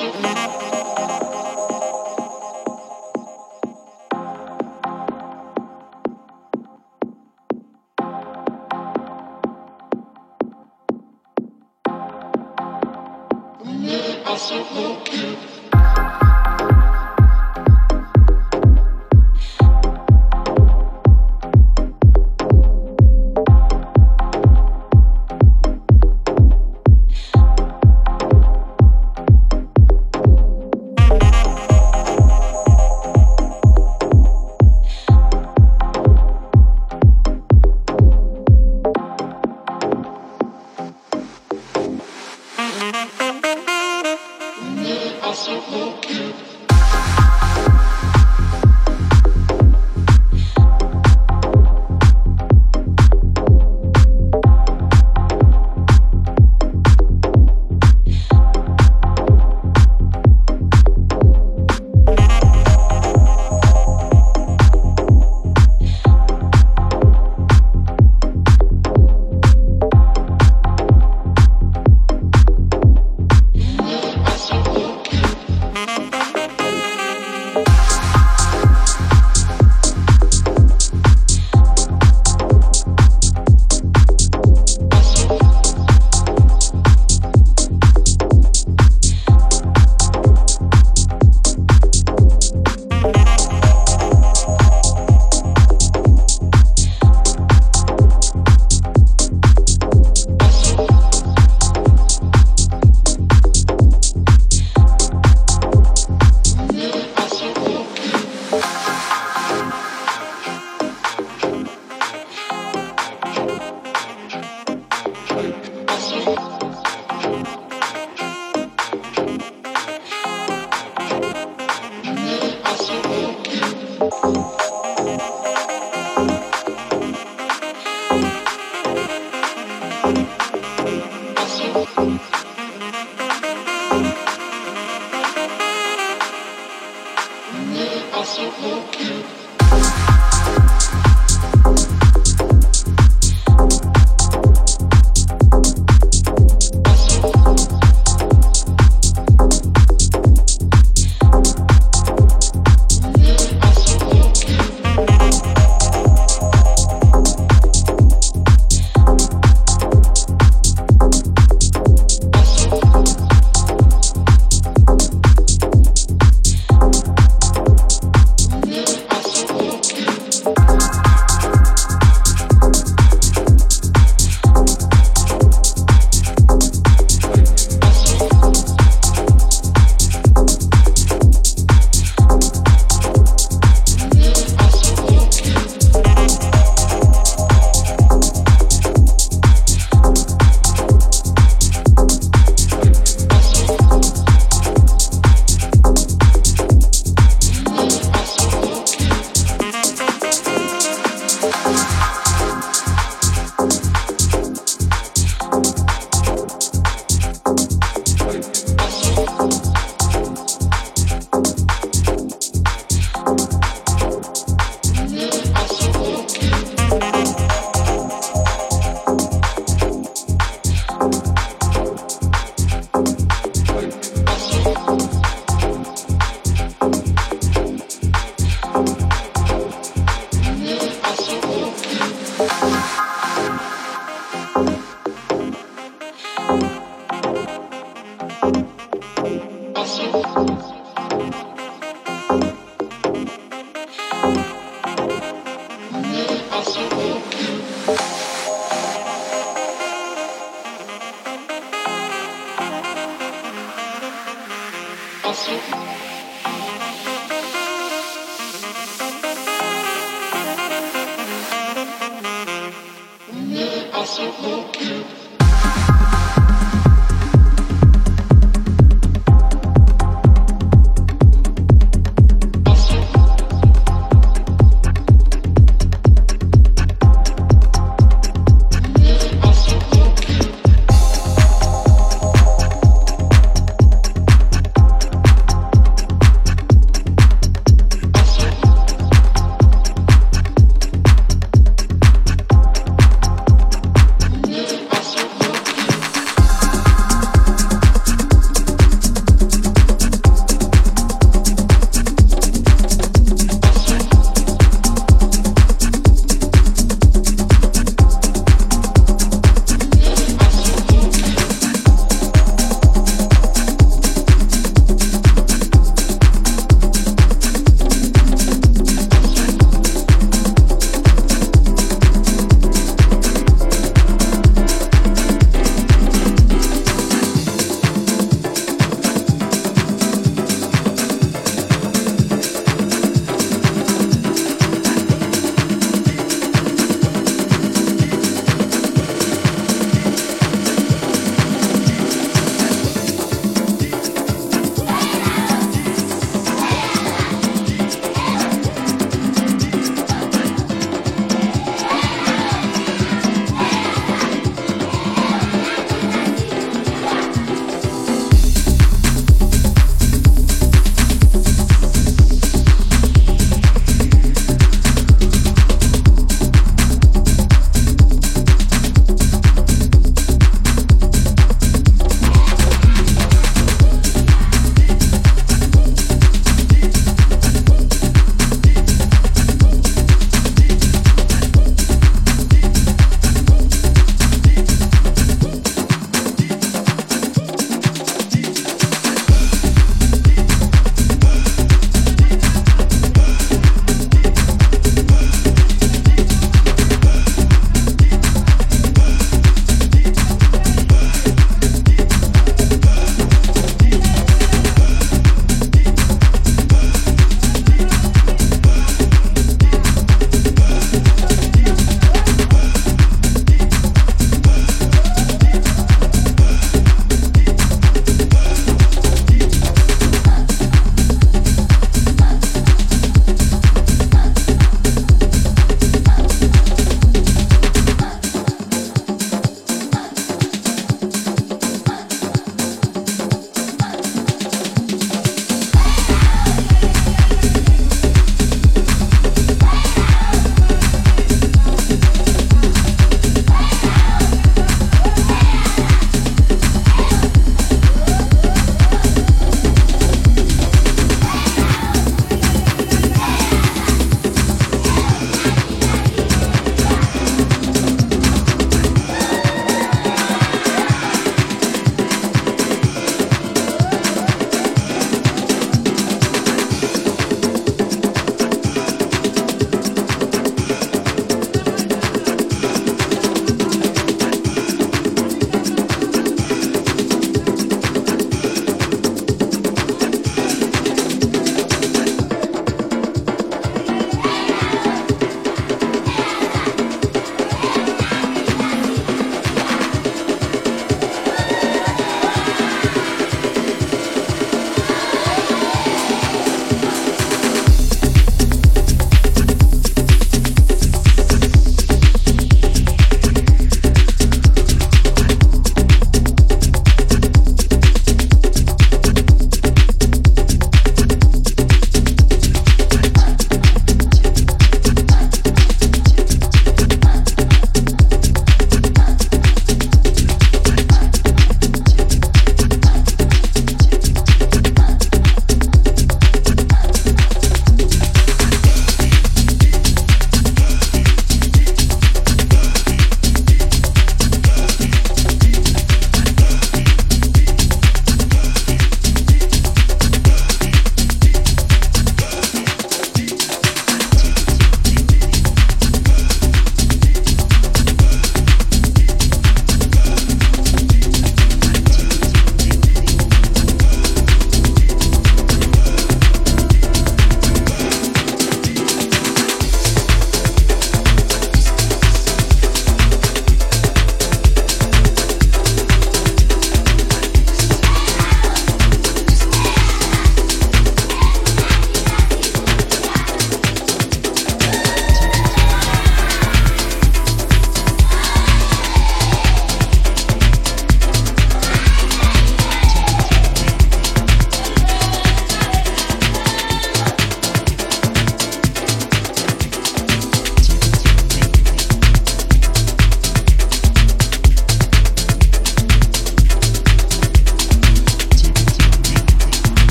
you.